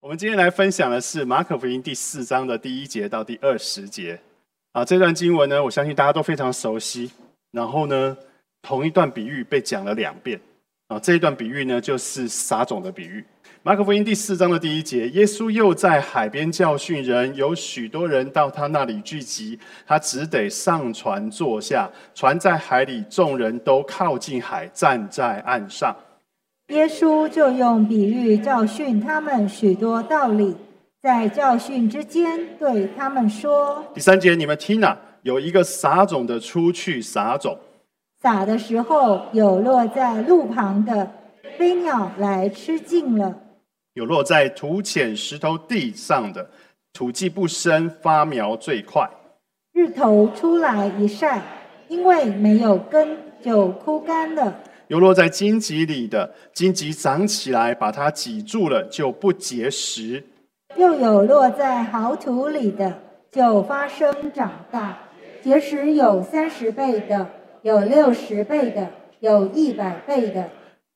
我们今天来分享的是马可福音第四章的第一节到第二十节。啊，这段经文呢，我相信大家都非常熟悉。然后呢，同一段比喻被讲了两遍。啊，这一段比喻呢，就是撒种的比喻。马可福音第四章的第一节，耶稣又在海边教训人，有许多人到他那里聚集，他只得上船坐下。船在海里，众人都靠近海，站在岸上。耶稣就用比喻教训他们许多道理，在教训之间对他们说：“第三节，你们听啊，有一个撒种的出去撒种，撒的时候有落在路旁的，飞鸟来吃尽了；有落在土浅石头地上的，土既不深，发苗最快。日头出来一晒，因为没有根，就枯干了。”有落在荆棘里的，荆棘长起来把它挤住了，就不结实；又有落在好土里的，就发生长大，结实有三十倍的，有六十倍的，有一百倍的。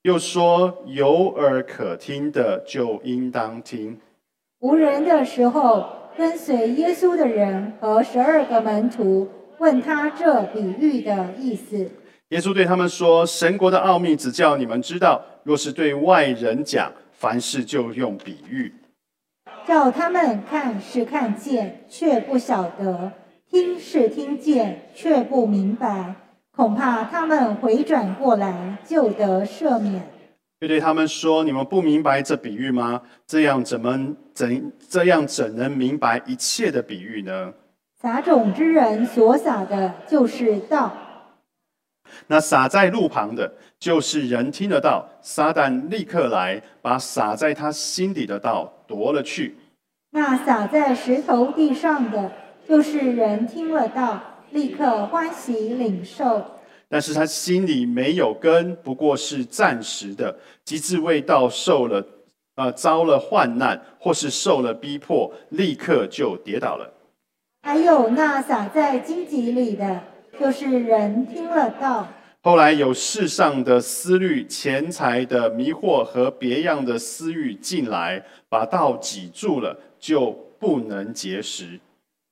又说有耳可听的，就应当听。无人的时候，跟随耶稣的人和十二个门徒问他这比喻的意思。耶稣对他们说：“神国的奥秘只叫你们知道，若是对外人讲，凡事就用比喻，叫他们看是看见，却不晓得；听是听见，却不明白。恐怕他们回转过来，就得赦免。”又对他们说：“你们不明白这比喻吗？这样怎么怎这样怎能明白一切的比喻呢？撒种之人所撒的，就是道。”那撒在路旁的，就是人听得到，撒旦立刻来，把撒在他心底的道夺了去。那撒在石头地上的，就是人听了道，立刻欢喜领受。但是他心里没有根，不过是暂时的，及至未到受了，呃，遭了患难，或是受了逼迫，立刻就跌倒了。还有那撒在荆棘里的。就是人听了道，后来有世上的思虑、钱财的迷惑和别样的私欲进来，把道挤住了，就不能结实。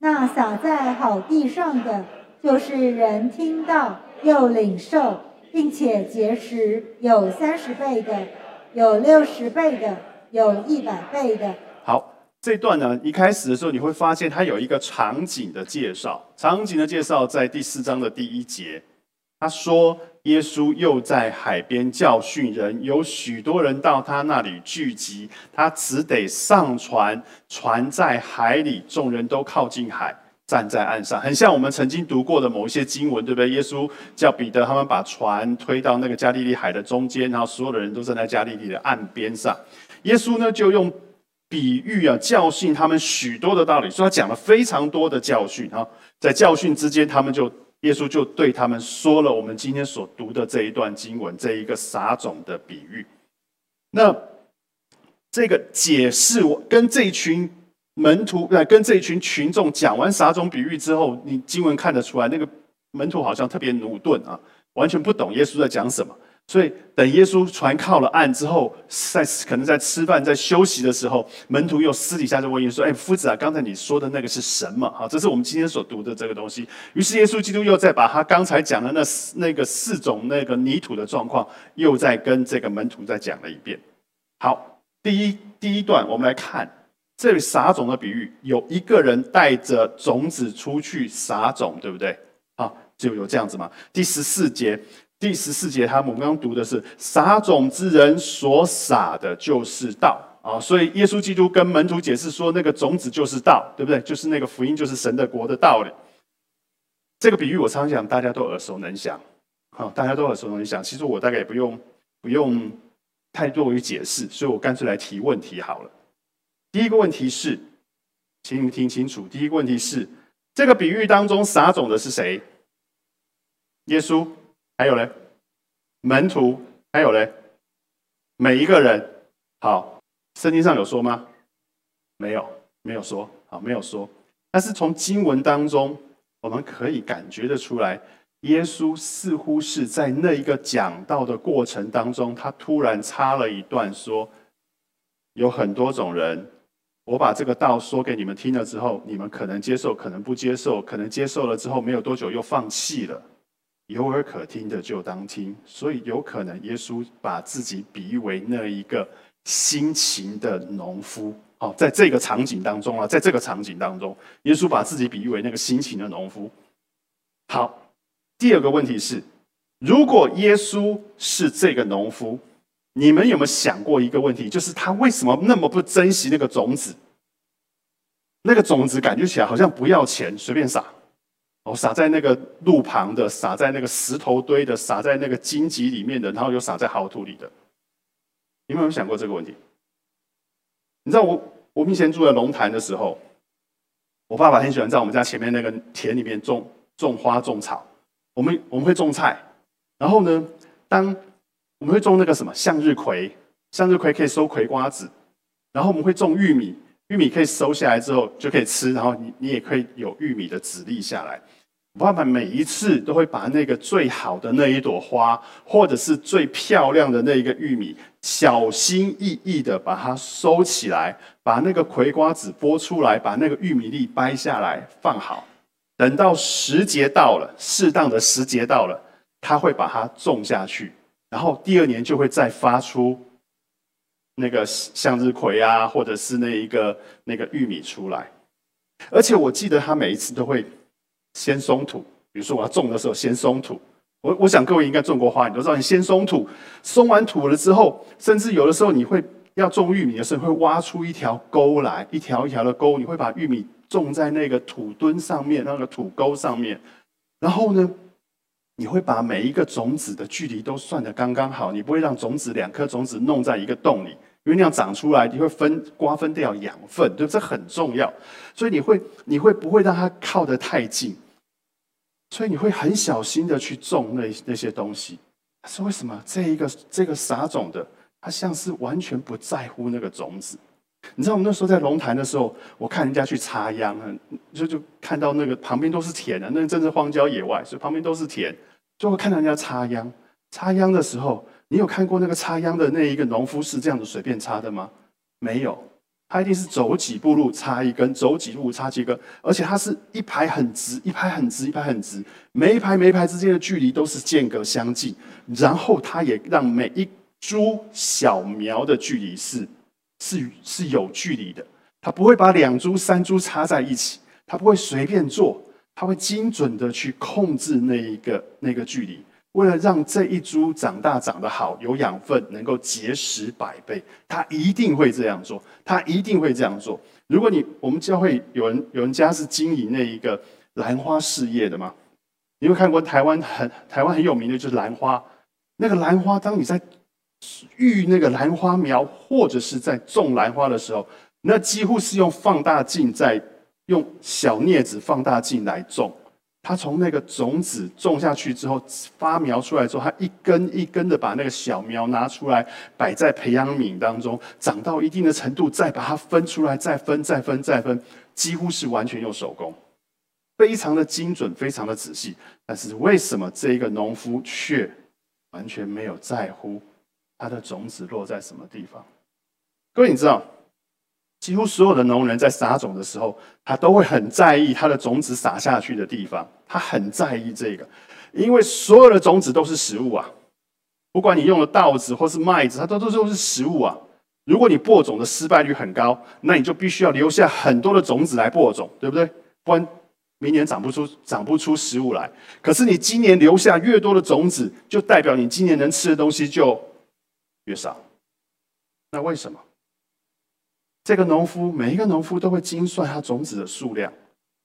那撒在好地上的，就是人听到又领受，并且结实，有三十倍的，有六十倍的，有一百倍的。好。这段呢，一开始的时候你会发现它有一个场景的介绍。场景的介绍在第四章的第一节，他说耶稣又在海边教训人，有许多人到他那里聚集，他只得上船，船在海里，众人都靠近海，站在岸上，很像我们曾经读过的某一些经文，对不对？耶稣叫彼得他们把船推到那个加利利海的中间，然后所有的人都站在加利利的岸边上，耶稣呢就用。比喻啊，教训他们许多的道理，所以他讲了非常多的教训啊。在教训之间，他们就耶稣就对他们说了我们今天所读的这一段经文，这一个撒种的比喻。那这个解释，我跟这一群门徒，呃，跟这一群群众讲完撒种比喻之后，你经文看得出来，那个门徒好像特别努钝啊，完全不懂耶稣在讲什么。所以，等耶稣船靠了岸之后，在可能在吃饭、在休息的时候，门徒又私底下就问耶稣说：“哎，夫子啊，刚才你说的那个是什么？哈，这是我们今天所读的这个东西。”于是，耶稣基督又再把他刚才讲的那那个四种那个泥土的状况，又再跟这个门徒再讲了一遍。好，第一第一段，我们来看这里撒种的比喻，有一个人带着种子出去撒种，对不对？啊，就有这样子嘛。第十四节。第十四节，他我们刚刚读的是撒种之人所撒的，就是道啊。所以耶稣基督跟门徒解释说，那个种子就是道，对不对？就是那个福音，就是神的国的道理。这个比喻我常想大家都耳熟能详，好，大家都耳熟能详。其实我大概也不用不用太多于解释，所以我干脆来提问题好了。第一个问题是，请你们听清楚。第一个问题是，这个比喻当中撒种的是谁？耶稣。还有嘞，门徒，还有嘞，每一个人，好，圣经上有说吗？没有，没有说，好，没有说。但是从经文当中，我们可以感觉得出来，耶稣似乎是在那一个讲道的过程当中，他突然插了一段说，有很多种人我把这个道说给你们听了之后，你们可能接受，可能不接受，可能接受了之后没有多久又放弃了。有耳可听的就当听，所以有可能耶稣把自己比喻为那一个辛勤的农夫。哦，在这个场景当中啊，在这个场景当中，耶稣把自己比喻为那个辛勤的农夫。好，第二个问题是，如果耶稣是这个农夫，你们有没有想过一个问题，就是他为什么那么不珍惜那个种子？那个种子感觉起来好像不要钱，随便撒。哦，撒在那个路旁的，撒在那个石头堆的，撒在那个荆棘里面的，然后又撒在好土里的。你们有没有想过这个问题？你知道我我以前住在龙潭的时候，我爸爸很喜欢在我们家前面那个田里面种种花种草。我们我们会种菜，然后呢，当我们会种那个什么向日葵，向日葵可以收葵瓜子，然后我们会种玉米。玉米可以收下来之后就可以吃，然后你你也可以有玉米的籽粒下来。爸爸每一次都会把那个最好的那一朵花，或者是最漂亮的那一个玉米，小心翼翼的把它收起来，把那个葵瓜子剥出来，把那个玉米粒掰下来放好。等到时节到了，适当的时节到了，他会把它种下去，然后第二年就会再发出。那个向日葵啊，或者是那一个那个玉米出来，而且我记得他每一次都会先松土。比如说我要种的时候，先松土。我我想各位应该种过花，你都知道，你先松土，松完土了之后，甚至有的时候你会要种玉米的时候，会挖出一条沟来，一条一条的沟，你会把玉米种在那个土墩上面，那个土沟上面。然后呢，你会把每一个种子的距离都算得刚刚好，你不会让种子两颗种子弄在一个洞里。因为那样长出来，你会分瓜分掉养分，对，这很重要。所以你会，你会不会让它靠得太近？所以你会很小心的去种那那些东西。是为什么？这一个这个撒种的，他像是完全不在乎那个种子。你知道，我们那时候在龙潭的时候，我看人家去插秧，就就看到那个旁边都是田啊，那真是荒郊野外，所以旁边都是田，就会看到人家插秧。插秧的时候。你有看过那个插秧的那一个农夫是这样子随便插的吗？没有，他一定是走几步路插一根，走几步插几根，而且他是一排很直，一排很直，一排很直，每一排每一排之间的距离都是间隔相近，然后他也让每一株小苗的距离是是是有距离的，他不会把两株三株插在一起，他不会随便做，他会精准的去控制那一个那个距离。为了让这一株长大长得好，有养分，能够结实百倍，他一定会这样做。他一定会这样做。如果你我们教会有人有人家是经营那一个兰花事业的吗？你有看过台湾很台湾很有名的就是兰花。那个兰花，当你在育那个兰花苗，或者是在种兰花的时候，那几乎是用放大镜在用小镊子放大镜来种。它从那个种子种下去之后，发苗出来之后，它一根一根的把那个小苗拿出来，摆在培养皿当中，长到一定的程度，再把它分出来，再分，再分，再分，几乎是完全用手工，非常的精准，非常的仔细。但是为什么这一个农夫却完全没有在乎他的种子落在什么地方？各位，你知道？几乎所有的农人在撒种的时候，他都会很在意他的种子撒下去的地方，他很在意这个，因为所有的种子都是食物啊，不管你用了稻子或是麦子，它都都都是食物啊。如果你播种的失败率很高，那你就必须要留下很多的种子来播种，对不对？不然明年长不出长不出食物来。可是你今年留下越多的种子，就代表你今年能吃的东西就越少。那为什么？这个农夫，每一个农夫都会精算他种子的数量，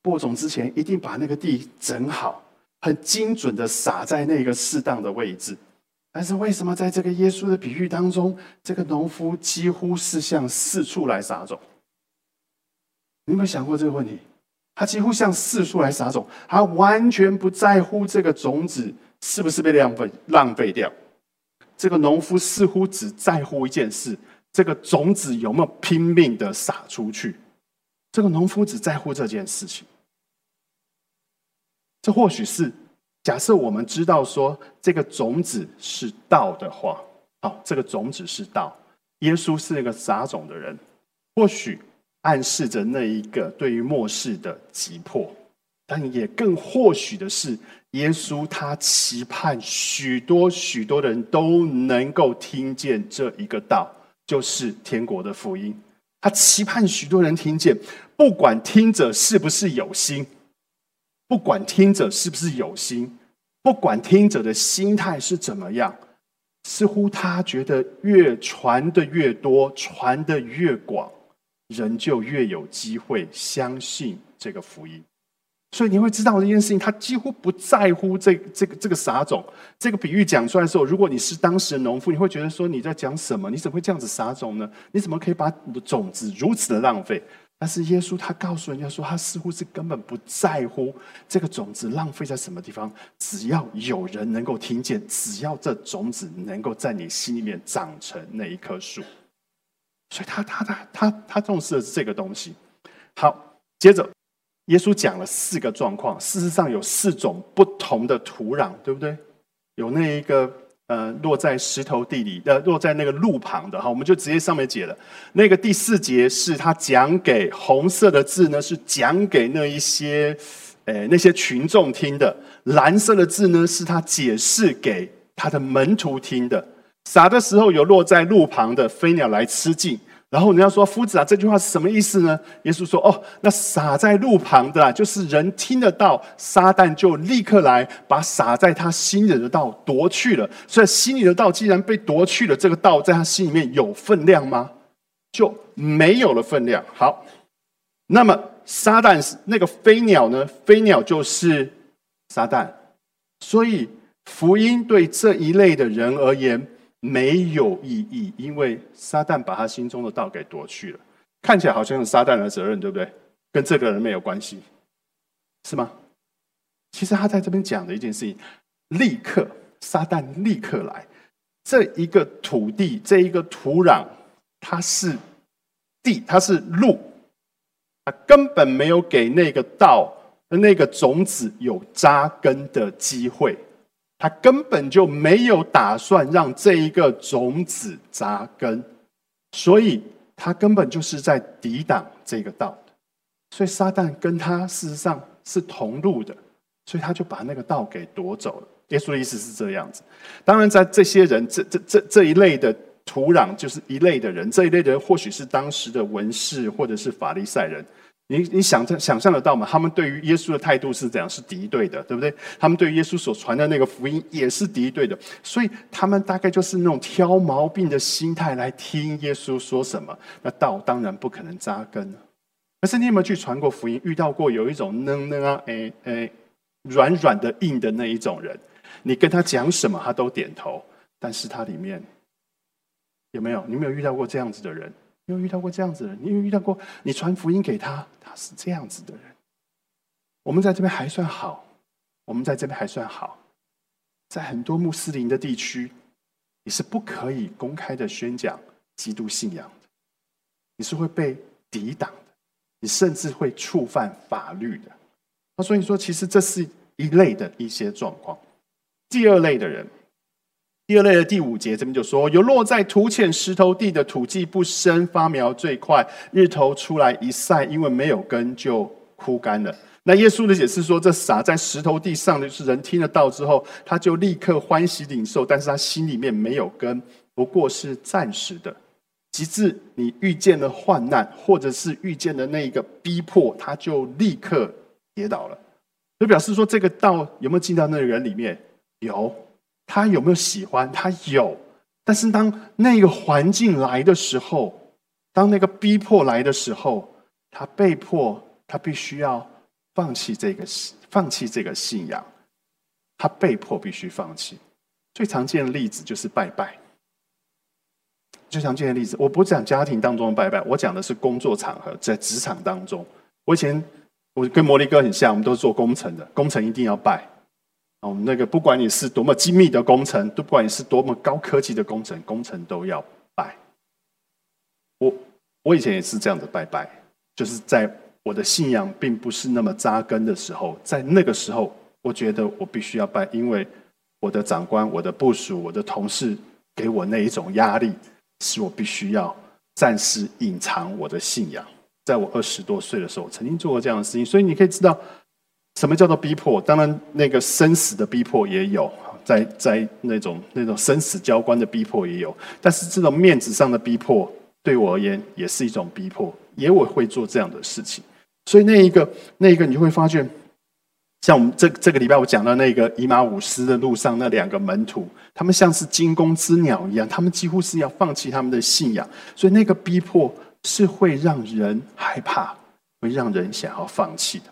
播种之前一定把那个地整好，很精准的撒在那个适当的位置。但是为什么在这个耶稣的比喻当中，这个农夫几乎是向四处来撒种？你有没有想过这个问题？他几乎向四处来撒种，他完全不在乎这个种子是不是被浪费浪费掉。这个农夫似乎只在乎一件事。这个种子有没有拼命的撒出去？这个农夫只在乎这件事情。这或许是假设我们知道说这个种子是道的话，好，这个种子是道。耶稣是那个撒种的人，或许暗示着那一个对于末世的急迫，但也更或许的是，耶稣他期盼许多许多的人都能够听见这一个道，就是天国的福音。他期盼许多人听见，不管听者是不是有心，不管听者是不是有心，不管听者的心态是怎么样，似乎他觉得越传的越多，传的越广。人就越有机会相信这个福音，所以你会知道这件事情，他几乎不在乎这这个这个撒种。这个比喻讲出来的时候，如果你是当时的农夫，你会觉得说你在讲什么？你怎么会这样子撒种呢？你怎么可以把你的种子如此的浪费？但是耶稣他告诉人家说，他似乎是根本不在乎这个种子浪费在什么地方，只要有人能够听见，只要这种子能够在你心里面长成那一棵树。所以他他他他他重视的是这个东西。好，接着耶稣讲了四个状况，事实上有四种不同的土壤，对不对？有那一个呃落在石头地里的，落在那个路旁的哈，我们就直接上面解了。那个第四节是他讲给红色的字呢，是讲给那一些呃那些群众听的；蓝色的字呢，是他解释给他的门徒听的。撒的时候有落在路旁的飞鸟来吃尽，然后人家说：“夫子啊，这句话是什么意思呢？”耶稣说：“哦，那撒在路旁的，啊就是人听得到，撒旦就立刻来把撒在他心里的道夺去了。所以心里的道既然被夺去了，这个道在他心里面有分量吗？就没有了分量。好，那么撒旦是那个飞鸟呢？飞鸟就是撒旦，所以福音对这一类的人而言。”没有意义，因为撒旦把他心中的道给夺去了。看起来好像是撒旦的责任，对不对？跟这个人没有关系，是吗？其实他在这边讲的一件事情，立刻撒旦立刻来，这一个土地，这一个土壤，它是地，它是路，它根本没有给那个道、那个种子有扎根的机会。他根本就没有打算让这一个种子扎根，所以他根本就是在抵挡这个道。所以撒旦跟他事实上是同路的，所以他就把那个道给夺走了。耶稣的意思是这样子。当然，在这些人这这这这一类的土壤，就是一类的人，这一类的人或许是当时的文士或者是法利赛人。你你想象想象得到吗？他们对于耶稣的态度是怎样？是敌对的，对不对？他们对耶稣所传的那个福音也是敌对的，所以他们大概就是那种挑毛病的心态来听耶稣说什么。那道当然不可能扎根。可是你有没有去传过福音？遇到过有一种嫩嫩啊，哎哎，软软的硬的那一种人，你跟他讲什么，他都点头，但是他里面有没有？你没有遇到过这样子的人？你有遇到过这样子的人？你有遇到过你传福音给他？他是这样子的人，我们在这边还算好，我们在这边还算好，在很多穆斯林的地区，你是不可以公开的宣讲基督信仰的，你是会被抵挡的，你甚至会触犯法律的。那所以说，其实这是一类的一些状况。第二类的人。第二类的第五节这边就说：有落在土浅石头地的土地不生发苗最快，日头出来一晒，因为没有根就枯干了。那耶稣的解释说：这撒在石头地上的，是人听得到之后，他就立刻欢喜领受，但是他心里面没有根，不过是暂时的。及至你遇见了患难，或者是遇见了那一个逼迫，他就立刻跌倒了。就表示说，这个道有没有进到那个人里面？有。他有没有喜欢？他有，但是当那个环境来的时候，当那个逼迫来的时候，他被迫，他必须要放弃这个放弃这个信仰，他被迫必须放弃。最常见的例子就是拜拜。最常见的例子，我不讲家庭当中的拜拜，我讲的是工作场合，在职场当中。我以前我跟摩力哥很像，我们都是做工程的，工程一定要拜。哦，那个不管你是多么精密的工程，都不管你是多么高科技的工程，工程都要拜。我我以前也是这样的拜拜，就是在我的信仰并不是那么扎根的时候，在那个时候，我觉得我必须要拜，因为我的长官、我的部属、我的同事给我那一种压力，使我必须要暂时隐藏我的信仰。在我二十多岁的时候，我曾经做过这样的事情。所以你可以知道，什么叫做逼迫？当然，那个生死的逼迫也有，在在那种那种生死交关的逼迫也有。但是这种面子上的逼迫，对我而言也是一种逼迫，也我会做这样的事情。所以那一个那一个，你会发现。像我们这这个礼拜我讲到那个以马五斯的路上那两个门徒，他们像是惊弓之鸟一样，他们几乎是要放弃他们的信仰，所以那个逼迫是会让人害怕，会让人想要放弃的。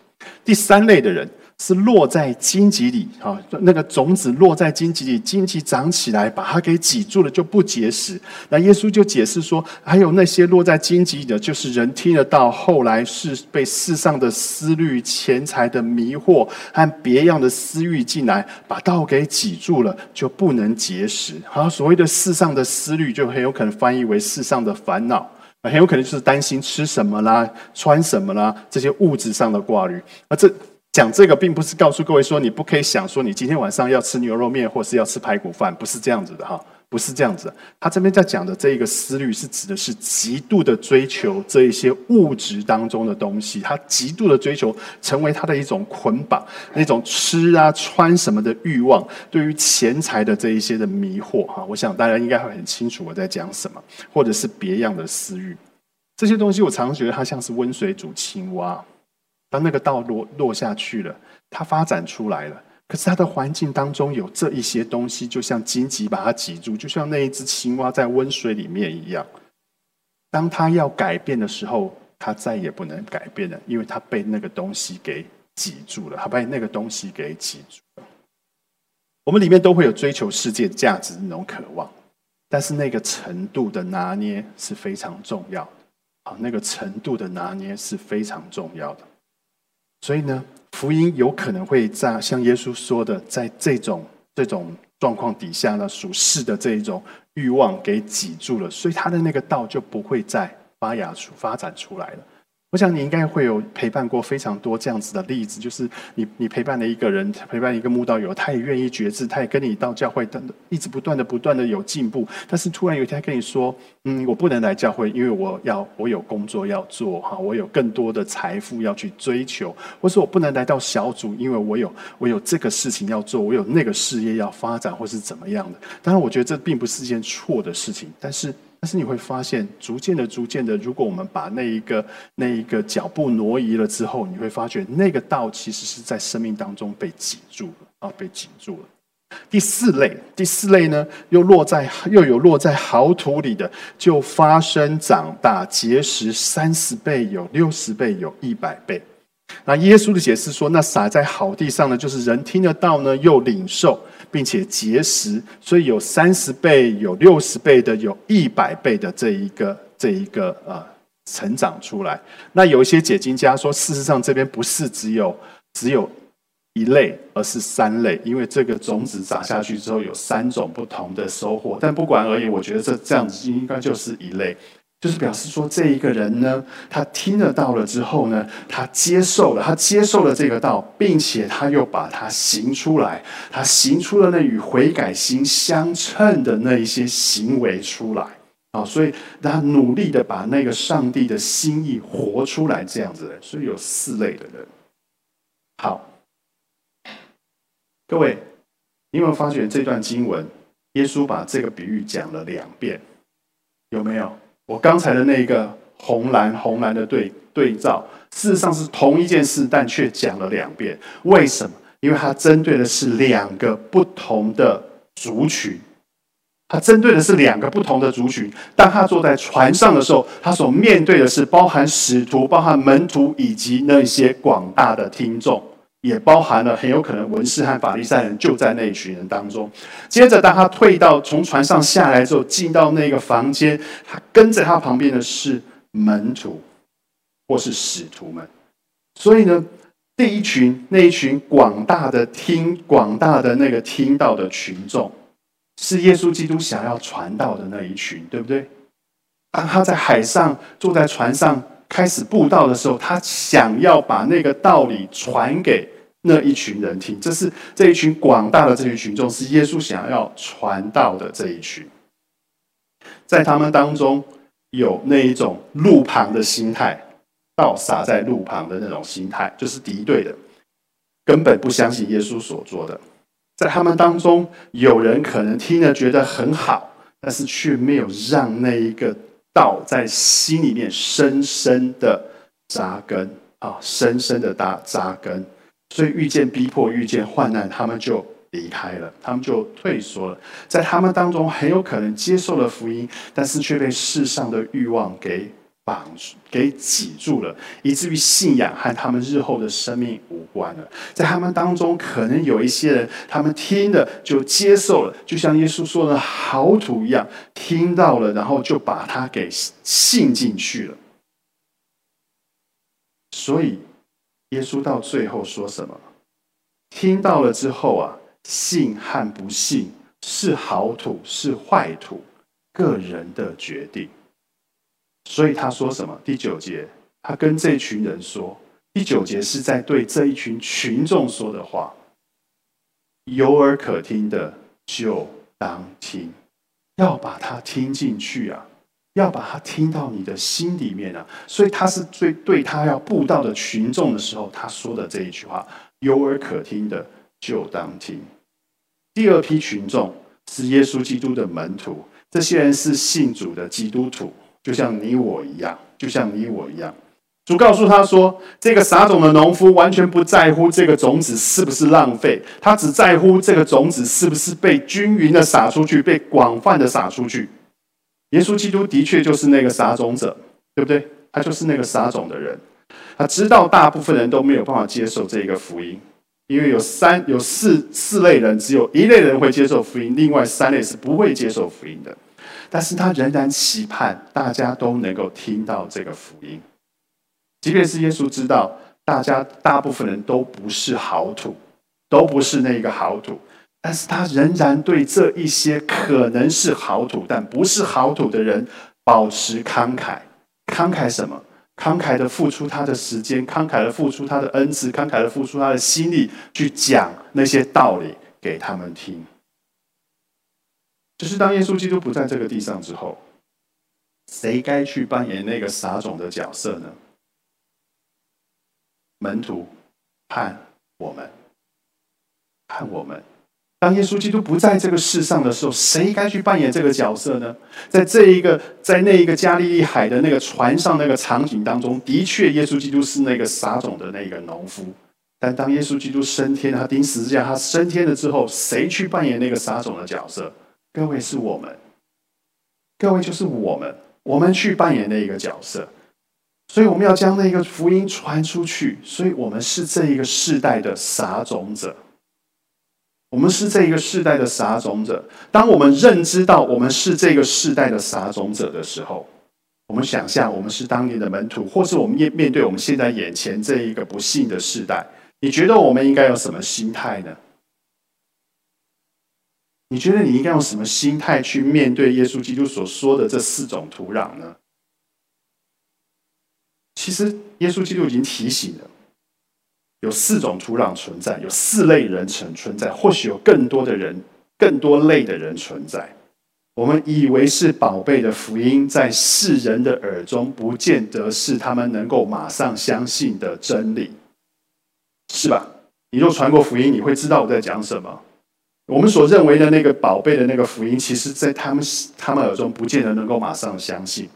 第三类的人。是落在荆棘里，哈，那个种子落在荆棘里，荆棘长起来，把它给挤住了，就不结实。那耶稣就解释说，还有那些落在荆棘里的，就是人听得到，后来是被世上的思虑、钱财的迷惑和别样的私欲进来，把道给挤住了，就不能结实。好，所谓的世上的思虑，就很有可能翻译为世上的烦恼，很有可能就是担心吃什么啦、穿什么啦这些物质上的挂虑，而这。讲这个并不是告诉各位说你不可以想说你今天晚上要吃牛肉面或是要吃排骨饭，不是这样子的哈，不是这样子。他这边在讲的这一个思虑是指的是极度的追求这一些物质当中的东西，他极度的追求成为他的一种捆绑，那种吃啊穿什么的欲望，对于钱财的这一些的迷惑哈。我想大家应该会很清楚我在讲什么，或者是别样的私欲，这些东西我常常觉得它像是温水煮青蛙。当那个道落落下去了，它发展出来了。可是它的环境当中有这一些东西，就像荆棘把它挤住，就像那一只青蛙在温水里面一样。当它要改变的时候，它再也不能改变了，因为它被那个东西给挤住了，它被那个东西给挤住了。我们里面都会有追求世界价值的那种渴望，但是那个程度的拿捏是非常重要的。啊，那个程度的拿捏是非常重要的。所以呢，福音有可能会在像耶稣说的，在这种这种状况底下呢，属世的这一种欲望给挤住了，所以他的那个道就不会再发芽出、发展出来了。我想你应该会有陪伴过非常多这样子的例子，就是你你陪伴了一个人，陪伴一个慕道友，他也愿意觉知，他也跟你到教会，等一直不断的不断的有进步。但是突然有一天跟你说，嗯，我不能来教会，因为我要我有工作要做哈，我有更多的财富要去追求，或是我不能来到小组，因为我有我有这个事情要做，我有那个事业要发展，或是怎么样的。当然，我觉得这并不是一件错的事情，但是。但是你会发现，逐渐的、逐渐的，如果我们把那一个、那一个脚步挪移了之后，你会发觉那个道其实是在生命当中被挤住了啊，被挤住了。第四类，第四类呢，又落在又有落在好土里的，就发生长大结实三十倍，有六十倍，有一百倍。那耶稣的解释说，那撒在好地上呢，就是人听得到呢，又领受。并且结实，所以有三十倍、有六十倍的、有一百倍的这一个、这一个呃成长出来。那有一些解经家说，事实上这边不是只有只有一类，而是三类，因为这个种子撒下去之后有三种不同的收获。但不管而已，我觉得这这样子应该就是一类。就是表示说，这一个人呢，他听得到了之后呢，他接受了，他接受了这个道，并且他又把它行出来，他行出了那与悔改心相称的那一些行为出来啊，所以他努力的把那个上帝的心意活出来，这样子的，所以有四类的人。好，各位，你有没有发觉这段经文，耶稣把这个比喻讲了两遍，有没有？我刚才的那个红蓝红蓝的对对照，事实上是同一件事，但却讲了两遍。为什么？因为它针对的是两个不同的族群，它针对的是两个不同的族群。当他坐在船上的时候，他所面对的是包含使徒、包含门徒以及那些广大的听众。也包含了很有可能文士和法利赛人就在那一群人当中。接着，当他退到从船上下来之后，进到那个房间，他跟在他旁边的是门徒或是使徒们。所以呢，第一群那一群广大的听广大的那个听到的群众，是耶稣基督想要传道的那一群，对不对？当他在海上坐在船上开始布道的时候，他想要把那个道理传给。那一群人听，这是这一群广大的这群群众，是耶稣想要传道的这一群。在他们当中有那一种路旁的心态，倒洒在路旁的那种心态，就是敌对的，根本不相信耶稣所做的。在他们当中，有人可能听了觉得很好，但是却没有让那一个道在心里面深深的扎根啊，深深的扎扎根。所以遇见逼迫、遇见患难，他们就离开了，他们就退缩了。在他们当中，很有可能接受了福音，但是却被世上的欲望给绑住、给挤住了，以至于信仰和他们日后的生命无关了。在他们当中，可能有一些人，他们听的就接受了，就像耶稣说的好土一样，听到了，然后就把它给信进去了。所以。耶稣到最后说什么？听到了之后啊，信和不信是好土是坏土，个人的决定。所以他说什么？第九节，他跟这群人说，第九节是在对这一群群众说的话。有耳可听的就当听，要把它听进去啊。要把它听到你的心里面啊，所以他是最对他要布道的群众的时候，他说的这一句话：有耳可听的就当听。第二批群众是耶稣基督的门徒，这些人是信主的基督徒，就像你我一样，就像你我一样。主告诉他说，这个撒种的农夫完全不在乎这个种子是不是浪费，他只在乎这个种子是不是被均匀的撒出去，被广泛的撒出去。耶稣基督的确就是那个撒种者，对不对？他就是那个撒种的人。他知道大部分人都没有办法接受这个福音，因为有三、有四四类人，只有一类人会接受福音，另外三类是不会接受福音的。但是他仍然期盼大家都能够听到这个福音，即便是耶稣知道大家大部分人都不是好土，都不是那个好土。但是他仍然对这一些可能是好土但不是好土的人保持慷慨，慷慨什么？慷慨的付出他的时间，慷慨的付出他的恩赐，慷慨的付出他的心力，去讲那些道理给他们听。就是当耶稣基督不在这个地上之后，谁该去扮演那个撒种的角色呢？门徒，看我们，看我们。当耶稣基督不在这个世上的时候，谁该去扮演这个角色呢？在这一个，在那一个加利利海的那个船上那个场景当中，的确，耶稣基督是那个撒种的那个农夫。但当耶稣基督升天，他钉十字架，他升天了之后，谁去扮演那个撒种的角色？各位是我们，各位就是我们，我们去扮演那一个角色。所以我们要将那个福音传出去。所以我们是这一个世代的撒种者。我们是这一个世代的撒种者。当我们认知到我们是这个世代的撒种者的时候，我们想象我们是当年的门徒，或是我们面面对我们现在眼前这一个不幸的世代，你觉得我们应该有什么心态呢？你觉得你应该用什么心态去面对耶稣基督所说的这四种土壤呢？其实，耶稣基督已经提醒了。有四种土壤存在，有四类人存存在，或许有更多的人、更多类的人存在。我们以为是宝贝的福音，在世人的耳中，不见得是他们能够马上相信的真理，是吧？你若传过福音，你会知道我在讲什么。我们所认为的那个宝贝的那个福音，其实在他们他们耳中，不见得能够马上相信。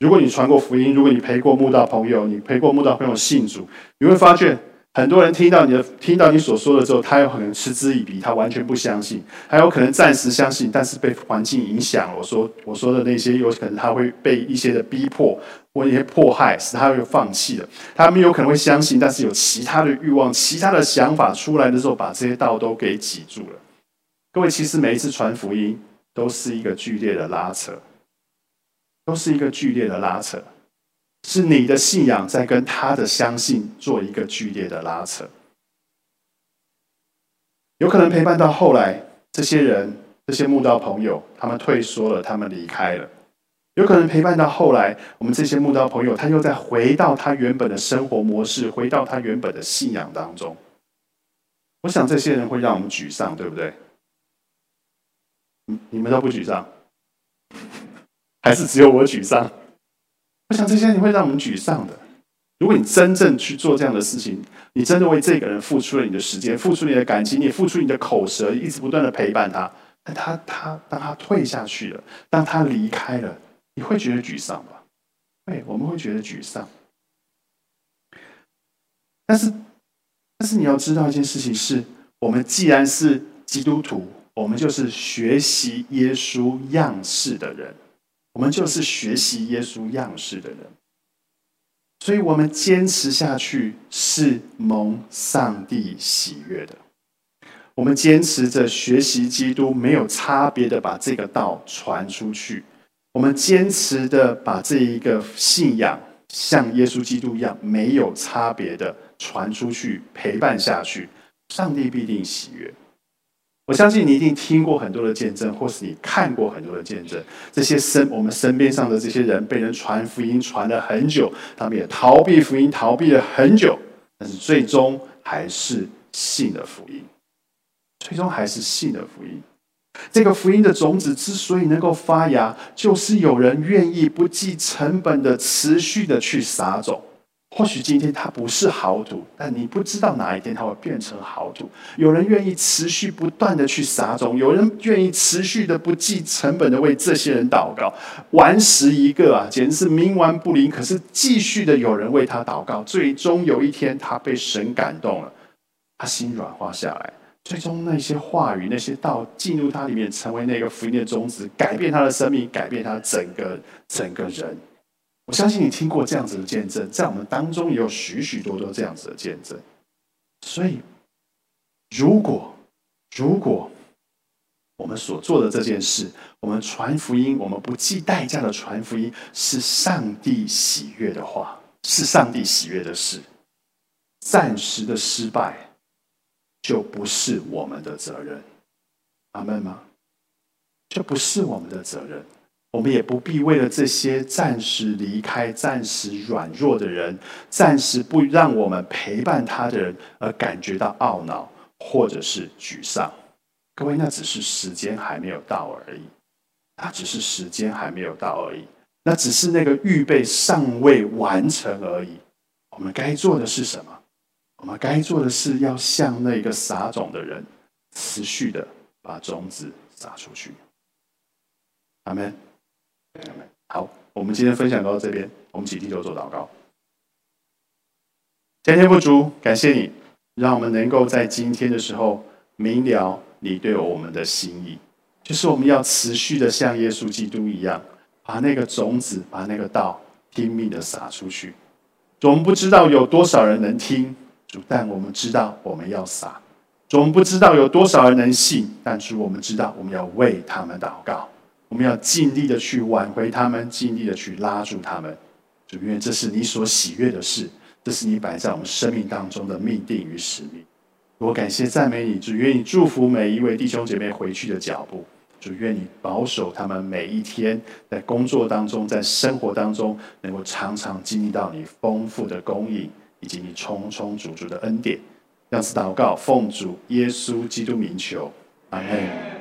如果你传过福音，如果你陪过慕道朋友，你陪过慕道朋友信主，你会发现。很多人听到你的，听到你所说的之后，他有可能嗤之以鼻，他完全不相信；还有可能暂时相信，但是被环境影响。我说我说的那些，有可能他会被一些的逼迫或一些迫害，使他会放弃的。他们有可能会相信，但是有其他的欲望、其他的想法出来的时候，把这些道都给挤住了。各位，其实每一次传福音都是一个剧烈的拉扯，都是一个剧烈的拉扯。是你的信仰在跟他的相信做一个剧烈的拉扯，有可能陪伴到后来，这些人、这些慕道朋友，他们退缩了，他们离开了；有可能陪伴到后来，我们这些慕道朋友，他又再回到他原本的生活模式，回到他原本的信仰当中。我想这些人会让我们沮丧，对不对？你你们都不沮丧，还是只有我沮丧？我想这些你会让我们沮丧的，如果你真正去做这样的事情，你真的为这个人付出了你的时间，付出你的感情，你付出你的口舌，一直不断的陪伴他。但他他当他退下去了，当他离开了，你会觉得沮丧吧？对，我们会觉得沮丧。但是，但是你要知道一件事情是，我们既然是基督徒，我们就是学习耶稣样式的人，我们就是学习耶稣样式的人，所以我们坚持下去是蒙上帝喜悦的。我们坚持着学习基督，没有差别的把这个道传出去。我们坚持的把这一个信仰像耶稣基督一样，没有差别的。传出去，陪伴下去，上帝必定喜悦。我相信你一定听过很多的见证，或是你看过很多的见证。这些身我们身边上的这些人，被人传福音传了很久，他们也逃避福音，逃避了很久，但是最终还是信了福音。最终还是信了福音。这个福音的种子之所以能够发芽，就是有人愿意不计成本的持续的去撒种。或许今天他不是好土，但你不知道哪一天他会变成好土。有人愿意持续不断的去撒种，有人愿意持续的不计成本的为这些人祷告，顽石一个啊，简直是冥顽不灵。可是继续的有人为他祷告，最终有一天他被神感动了，他心软化下来，最终那些话语、那些道进入他里面，成为那个福音的种子，改变他的生命，改变他整个整个人。我相信你听过这样子的见证，在我们当中也有许许多多这样子的见证。所以，如果如果我们所做的这件事，我们传福音，我们不计代价的传福音，是上帝喜悦的话，是上帝喜悦的事，暂时的失败就不是我们的责任。阿门吗？这不是我们的责任。我们也不必为了这些暂时离开、暂时软弱的人、暂时不让我们陪伴他的人而感觉到懊恼或者是沮丧。各位，那只是时间还没有到而已，那只是时间还没有到而已，那只是那个预备尚未完成而已。我们该做的是什么？我们该做的是要向那个撒种的人，持续的把种子撒出去。阿门。好，我们今天分享到这边，我们起低头做祷告。天天不足，感谢你，让我们能够在今天的时候明了你对我们的心意，就是我们要持续的像耶稣基督一样，把那个种子，把那个道拼命的撒出去。我们不知道有多少人能听主，但我们知道我们要撒。我们不知道有多少人能信，但主，我们知道我们要为他们祷告。我们要尽力的去挽回他们，尽力的去拉住他们。主，因为这是你所喜悦的事，这是你摆在我们生命当中的命定与使命。我感谢赞美你，主，愿你祝福每一位弟兄姐妹回去的脚步。主，愿你保守他们每一天在工作当中，在生活当中，能够常常经历到你丰富的供应，以及你充充足足的恩典。这样子祷告，奉主耶稣基督名求，阿门。